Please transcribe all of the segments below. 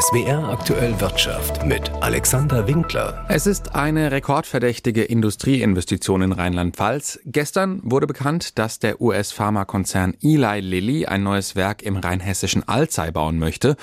SWR aktuell Wirtschaft mit Alexander Winkler. Es ist eine rekordverdächtige Industrieinvestition in Rheinland-Pfalz. Gestern wurde bekannt, dass der US-Pharmakonzern Eli Lilly ein neues Werk im rheinhessischen Alzey bauen möchte.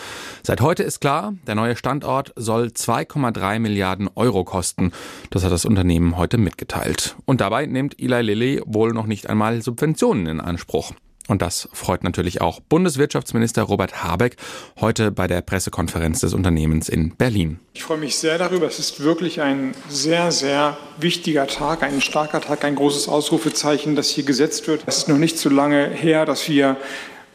Seit heute ist klar, der neue Standort soll 2,3 Milliarden Euro kosten. Das hat das Unternehmen heute mitgeteilt. Und dabei nimmt Eli Lilly wohl noch nicht einmal Subventionen in Anspruch. Und das freut natürlich auch Bundeswirtschaftsminister Robert Habeck heute bei der Pressekonferenz des Unternehmens in Berlin. Ich freue mich sehr darüber. Es ist wirklich ein sehr, sehr wichtiger Tag, ein starker Tag, ein großes Ausrufezeichen, das hier gesetzt wird. Es ist noch nicht so lange her, dass wir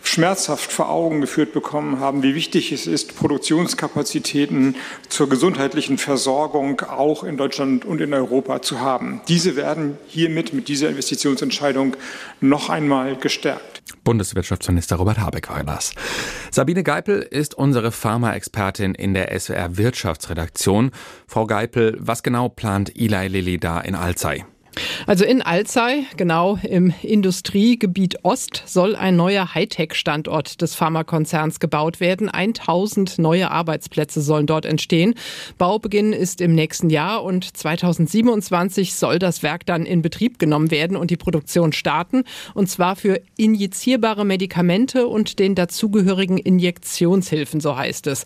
schmerzhaft vor Augen geführt bekommen haben, wie wichtig es ist, Produktionskapazitäten zur gesundheitlichen Versorgung auch in Deutschland und in Europa zu haben. Diese werden hiermit mit dieser Investitionsentscheidung noch einmal gestärkt. Bundeswirtschaftsminister Robert Habeck war das. Sabine Geipel ist unsere Pharmaexpertin in der SWR Wirtschaftsredaktion. Frau Geipel, was genau plant Eli Lilly da in Alzey? Also in Alzey, genau im Industriegebiet Ost, soll ein neuer Hightech-Standort des Pharmakonzerns gebaut werden. 1000 neue Arbeitsplätze sollen dort entstehen. Baubeginn ist im nächsten Jahr und 2027 soll das Werk dann in Betrieb genommen werden und die Produktion starten. Und zwar für injizierbare Medikamente und den dazugehörigen Injektionshilfen, so heißt es.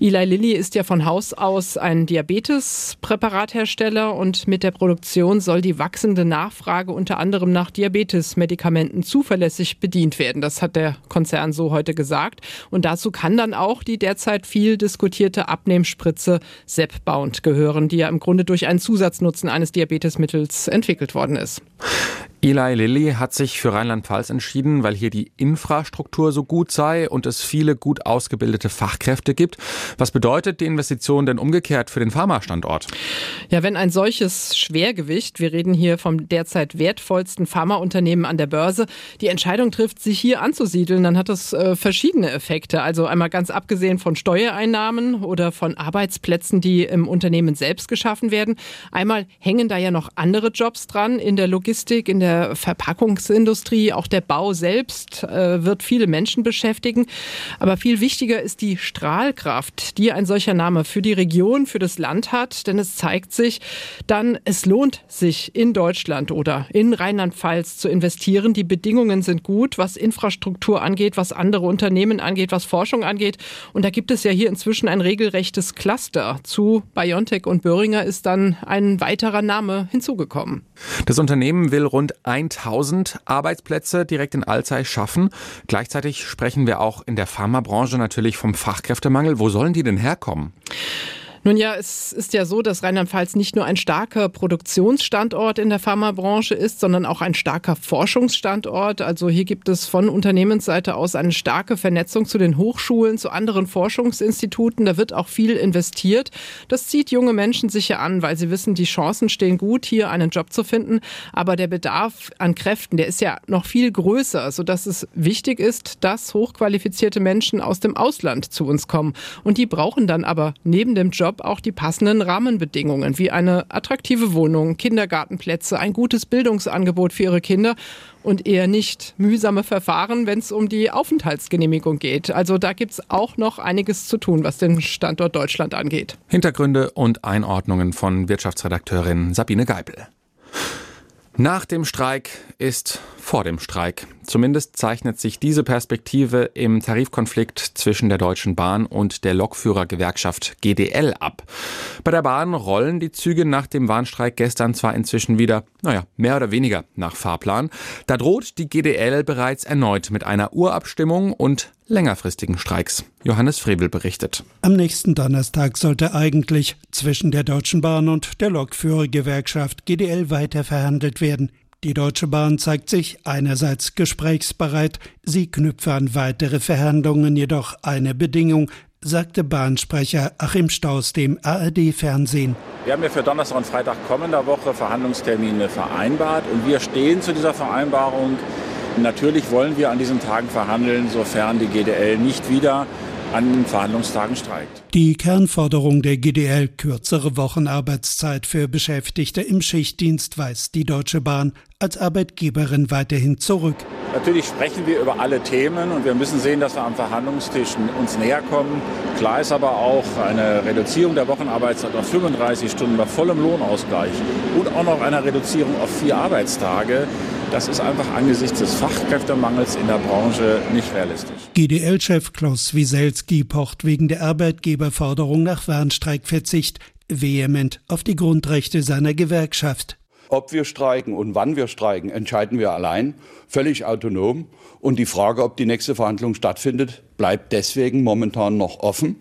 Eli Lilly ist ja von Haus aus ein Diabetespräparathersteller und mit der Produktion soll die wachsende Nachfrage unter anderem nach Diabetesmedikamenten zuverlässig bedient werden. Das hat der Konzern so heute gesagt. Und dazu kann dann auch die derzeit viel diskutierte Abnehmspritze Zepbound gehören, die ja im Grunde durch einen Zusatznutzen eines Diabetesmittels entwickelt worden ist. Eli Lilly hat sich für Rheinland-Pfalz entschieden, weil hier die Infrastruktur so gut sei und es viele gut ausgebildete Fachkräfte gibt. Was bedeutet die Investition denn umgekehrt für den Pharmastandort? Ja, wenn ein solches Schwergewicht, wir reden hier vom derzeit wertvollsten Pharmaunternehmen an der Börse, die Entscheidung trifft, sich hier anzusiedeln, dann hat das äh, verschiedene Effekte. Also einmal ganz abgesehen von Steuereinnahmen oder von Arbeitsplätzen, die im Unternehmen selbst geschaffen werden. Einmal hängen da ja noch andere Jobs dran in der Logistik, in der Verpackungsindustrie, auch der Bau selbst äh, wird viele Menschen beschäftigen. Aber viel wichtiger ist die Strahlkraft, die ein solcher Name für die Region, für das Land hat. Denn es zeigt sich dann, es lohnt sich in Deutschland oder in Rheinland-Pfalz zu investieren. Die Bedingungen sind gut, was Infrastruktur angeht, was andere Unternehmen angeht, was Forschung angeht. Und da gibt es ja hier inzwischen ein regelrechtes Cluster. Zu BioNTech und Böhringer ist dann ein weiterer Name hinzugekommen. Das Unternehmen will rund 1000 Arbeitsplätze direkt in Alzey schaffen. Gleichzeitig sprechen wir auch in der Pharmabranche natürlich vom Fachkräftemangel. Wo sollen die denn herkommen? Nun ja, es ist ja so, dass Rheinland-Pfalz nicht nur ein starker Produktionsstandort in der Pharmabranche ist, sondern auch ein starker Forschungsstandort. Also hier gibt es von Unternehmensseite aus eine starke Vernetzung zu den Hochschulen, zu anderen Forschungsinstituten. Da wird auch viel investiert. Das zieht junge Menschen sicher an, weil sie wissen, die Chancen stehen gut, hier einen Job zu finden. Aber der Bedarf an Kräften, der ist ja noch viel größer, sodass es wichtig ist, dass hochqualifizierte Menschen aus dem Ausland zu uns kommen. Und die brauchen dann aber neben dem Job Job auch die passenden Rahmenbedingungen, wie eine attraktive Wohnung, Kindergartenplätze, ein gutes Bildungsangebot für ihre Kinder und eher nicht mühsame Verfahren, wenn es um die Aufenthaltsgenehmigung geht. Also da gibt es auch noch einiges zu tun, was den Standort Deutschland angeht. Hintergründe und Einordnungen von Wirtschaftsredakteurin Sabine Geipel. Nach dem Streik ist vor dem Streik. Zumindest zeichnet sich diese Perspektive im Tarifkonflikt zwischen der Deutschen Bahn und der Lokführergewerkschaft GDL ab. Bei der Bahn rollen die Züge nach dem Warnstreik gestern zwar inzwischen wieder, naja, mehr oder weniger nach Fahrplan. Da droht die GDL bereits erneut mit einer Urabstimmung und längerfristigen Streiks. Johannes Frebel berichtet. Am nächsten Donnerstag sollte eigentlich zwischen der Deutschen Bahn und der Lokführergewerkschaft GDL weiter verhandelt werden. Die Deutsche Bahn zeigt sich einerseits gesprächsbereit, sie knüpfe an weitere Verhandlungen jedoch eine Bedingung, sagte Bahnsprecher Achim Staus dem ARD-Fernsehen. Wir haben ja für Donnerstag und Freitag kommender Woche Verhandlungstermine vereinbart und wir stehen zu dieser Vereinbarung. Natürlich wollen wir an diesen Tagen verhandeln, sofern die GDL nicht wieder an Verhandlungstagen streikt. Die Kernforderung der GDL, kürzere Wochenarbeitszeit für Beschäftigte im Schichtdienst, weist die Deutsche Bahn als Arbeitgeberin weiterhin zurück. Natürlich sprechen wir über alle Themen und wir müssen sehen, dass wir am Verhandlungstisch uns näher kommen. Klar ist aber auch eine Reduzierung der Wochenarbeitszeit auf 35 Stunden bei vollem Lohnausgleich und auch noch eine Reduzierung auf vier Arbeitstage. Das ist einfach angesichts des Fachkräftemangels in der Branche nicht realistisch. GDL-Chef Klaus Wieselski pocht wegen der Arbeitgeberforderung nach Warnstreikverzicht vehement auf die Grundrechte seiner Gewerkschaft. Ob wir streiken und wann wir streiken, entscheiden wir allein, völlig autonom. Und die Frage, ob die nächste Verhandlung stattfindet, bleibt deswegen momentan noch offen.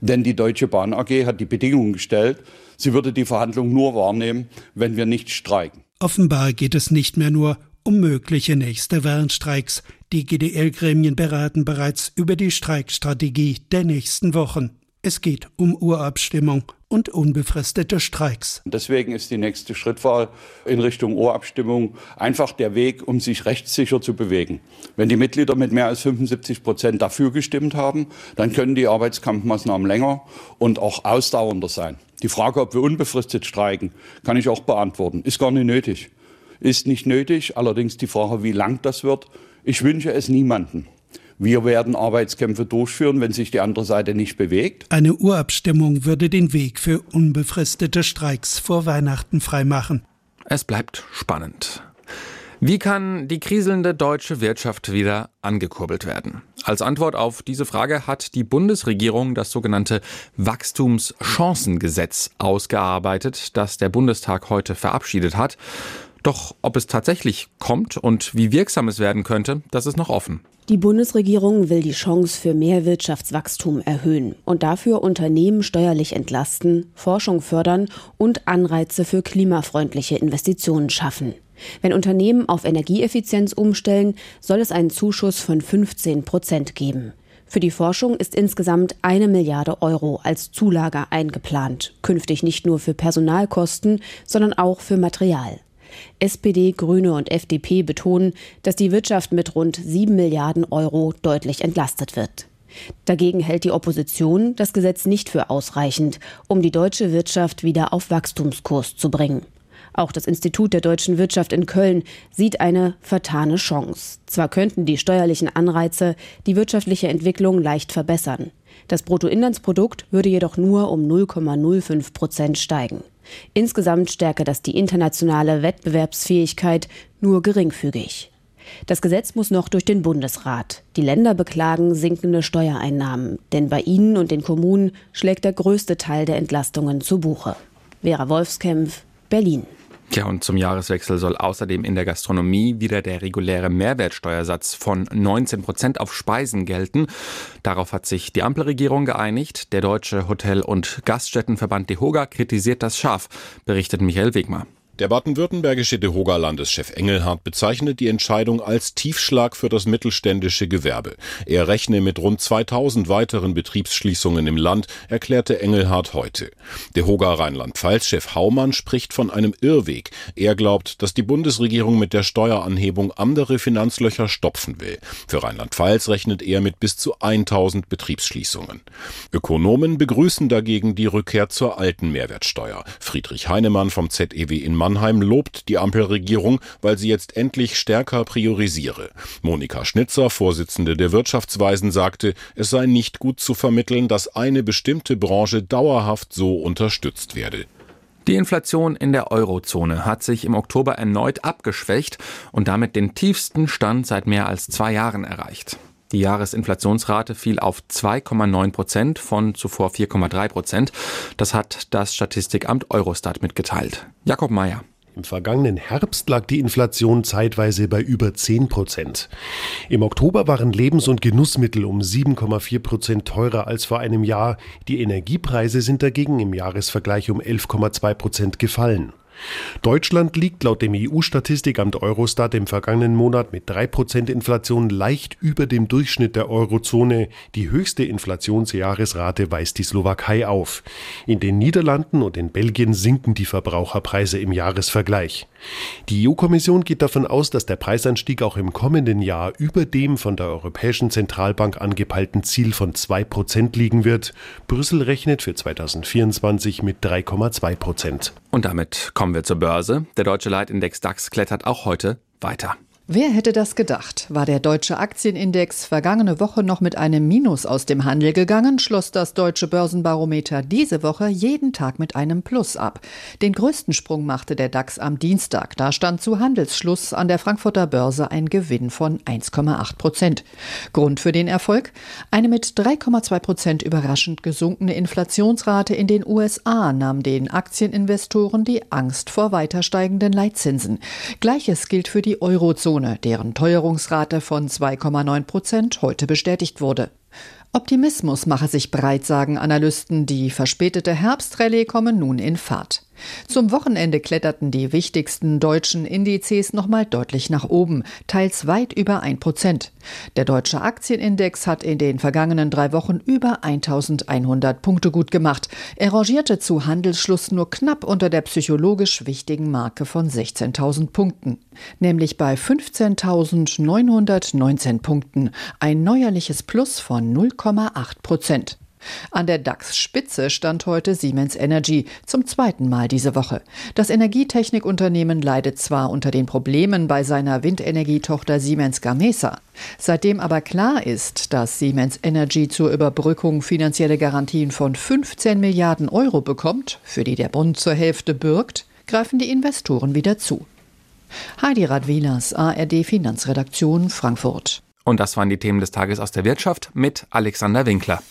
Denn die Deutsche Bahn AG hat die Bedingungen gestellt, sie würde die Verhandlung nur wahrnehmen, wenn wir nicht streiken. Offenbar geht es nicht mehr nur um mögliche nächste Warnstreiks. Die GDL-Gremien beraten bereits über die Streikstrategie der nächsten Wochen. Es geht um Urabstimmung und unbefristete Streiks. Deswegen ist die nächste Schrittwahl in Richtung Urabstimmung einfach der Weg, um sich rechtssicher zu bewegen. Wenn die Mitglieder mit mehr als 75 Prozent dafür gestimmt haben, dann können die Arbeitskampfmaßnahmen länger und auch ausdauernder sein. Die Frage, ob wir unbefristet streiken, kann ich auch beantworten. Ist gar nicht nötig. Ist nicht nötig. Allerdings die Frage, wie lang das wird. Ich wünsche es niemanden. Wir werden Arbeitskämpfe durchführen, wenn sich die andere Seite nicht bewegt. Eine Urabstimmung würde den Weg für unbefristete Streiks vor Weihnachten freimachen. Es bleibt spannend. Wie kann die kriselnde deutsche Wirtschaft wieder angekurbelt werden? Als Antwort auf diese Frage hat die Bundesregierung das sogenannte Wachstumschancengesetz ausgearbeitet, das der Bundestag heute verabschiedet hat. Doch ob es tatsächlich kommt und wie wirksam es werden könnte, das ist noch offen. Die Bundesregierung will die Chance für mehr Wirtschaftswachstum erhöhen und dafür Unternehmen steuerlich entlasten, Forschung fördern und Anreize für klimafreundliche Investitionen schaffen. Wenn Unternehmen auf Energieeffizienz umstellen, soll es einen Zuschuss von 15 Prozent geben. Für die Forschung ist insgesamt eine Milliarde Euro als Zulage eingeplant, künftig nicht nur für Personalkosten, sondern auch für Material. SPD, Grüne und FDP betonen, dass die Wirtschaft mit rund 7 Milliarden Euro deutlich entlastet wird. Dagegen hält die Opposition das Gesetz nicht für ausreichend, um die deutsche Wirtschaft wieder auf Wachstumskurs zu bringen. Auch das Institut der deutschen Wirtschaft in Köln sieht eine vertane Chance. Zwar könnten die steuerlichen Anreize die wirtschaftliche Entwicklung leicht verbessern. Das Bruttoinlandsprodukt würde jedoch nur um 0,05 Prozent steigen. Insgesamt stärke das die internationale Wettbewerbsfähigkeit nur geringfügig. Das Gesetz muss noch durch den Bundesrat. Die Länder beklagen sinkende Steuereinnahmen, denn bei ihnen und den Kommunen schlägt der größte Teil der Entlastungen zu Buche. Vera Wolfskämpf, Berlin. Ja, und zum Jahreswechsel soll außerdem in der Gastronomie wieder der reguläre Mehrwertsteuersatz von 19 Prozent auf Speisen gelten. Darauf hat sich die Ampelregierung geeinigt. Der Deutsche Hotel- und Gaststättenverband DEHOGA kritisiert das scharf, berichtet Michael Wegmar. Der baden-württembergische DeHoga-Landeschef Engelhardt bezeichnet die Entscheidung als Tiefschlag für das mittelständische Gewerbe. Er rechne mit rund 2000 weiteren Betriebsschließungen im Land, erklärte Engelhardt heute. DeHoga Rheinland-Pfalz-Chef Haumann spricht von einem Irrweg. Er glaubt, dass die Bundesregierung mit der Steueranhebung andere Finanzlöcher stopfen will. Für Rheinland-Pfalz rechnet er mit bis zu 1000 Betriebsschließungen. Ökonomen begrüßen dagegen die Rückkehr zur alten Mehrwertsteuer. Friedrich Heinemann vom ZEW in Mann Mannheim lobt die Ampelregierung, weil sie jetzt endlich stärker priorisiere. Monika Schnitzer, Vorsitzende der Wirtschaftsweisen, sagte, es sei nicht gut zu vermitteln, dass eine bestimmte Branche dauerhaft so unterstützt werde. Die Inflation in der Eurozone hat sich im Oktober erneut abgeschwächt und damit den tiefsten Stand seit mehr als zwei Jahren erreicht. Die Jahresinflationsrate fiel auf 2,9 Prozent von zuvor 4,3 Prozent. Das hat das Statistikamt Eurostat mitgeteilt. Jakob Mayer. Im vergangenen Herbst lag die Inflation zeitweise bei über 10 Prozent. Im Oktober waren Lebens- und Genussmittel um 7,4 Prozent teurer als vor einem Jahr. Die Energiepreise sind dagegen im Jahresvergleich um 11,2 Prozent gefallen. Deutschland liegt laut dem EU-Statistikamt Eurostat im vergangenen Monat mit 3% Inflation leicht über dem Durchschnitt der Eurozone. Die höchste Inflationsjahresrate weist die Slowakei auf. In den Niederlanden und in Belgien sinken die Verbraucherpreise im Jahresvergleich. Die EU-Kommission geht davon aus, dass der Preisanstieg auch im kommenden Jahr über dem von der Europäischen Zentralbank angepeilten Ziel von 2% liegen wird. Brüssel rechnet für 2024 mit 3,2%. Und damit kommen Kommen wir zur Börse. Der deutsche Leitindex DAX klettert auch heute weiter. Wer hätte das gedacht? War der deutsche Aktienindex vergangene Woche noch mit einem Minus aus dem Handel gegangen, schloss das deutsche Börsenbarometer diese Woche jeden Tag mit einem Plus ab. Den größten Sprung machte der DAX am Dienstag. Da stand zu Handelsschluss an der Frankfurter Börse ein Gewinn von 1,8 Prozent. Grund für den Erfolg? Eine mit 3,2 Prozent überraschend gesunkene Inflationsrate in den USA nahm den Aktieninvestoren die Angst vor weiter steigenden Leitzinsen. Gleiches gilt für die Eurozone. Eurozone, deren Teuerungsrate von 2,9 Prozent heute bestätigt wurde. Optimismus mache sich breit, sagen Analysten. Die verspätete Herbstrallye komme nun in Fahrt. Zum Wochenende kletterten die wichtigsten deutschen Indizes nochmal deutlich nach oben, teils weit über ein Prozent. Der deutsche Aktienindex hat in den vergangenen drei Wochen über 1100 Punkte gut gemacht. Er rangierte zu Handelsschluss nur knapp unter der psychologisch wichtigen Marke von 16.000 Punkten, nämlich bei 15.919 Punkten, ein neuerliches Plus von 0,8 Prozent. An der DAX-Spitze stand heute Siemens Energy zum zweiten Mal diese Woche. Das Energietechnikunternehmen leidet zwar unter den Problemen bei seiner Windenergietochter Siemens Gamesa. Seitdem aber klar ist, dass Siemens Energy zur Überbrückung finanzielle Garantien von 15 Milliarden Euro bekommt, für die der Bund zur Hälfte bürgt, greifen die Investoren wieder zu. Heidi Radwilas, ARD Finanzredaktion Frankfurt. Und das waren die Themen des Tages aus der Wirtschaft mit Alexander Winkler.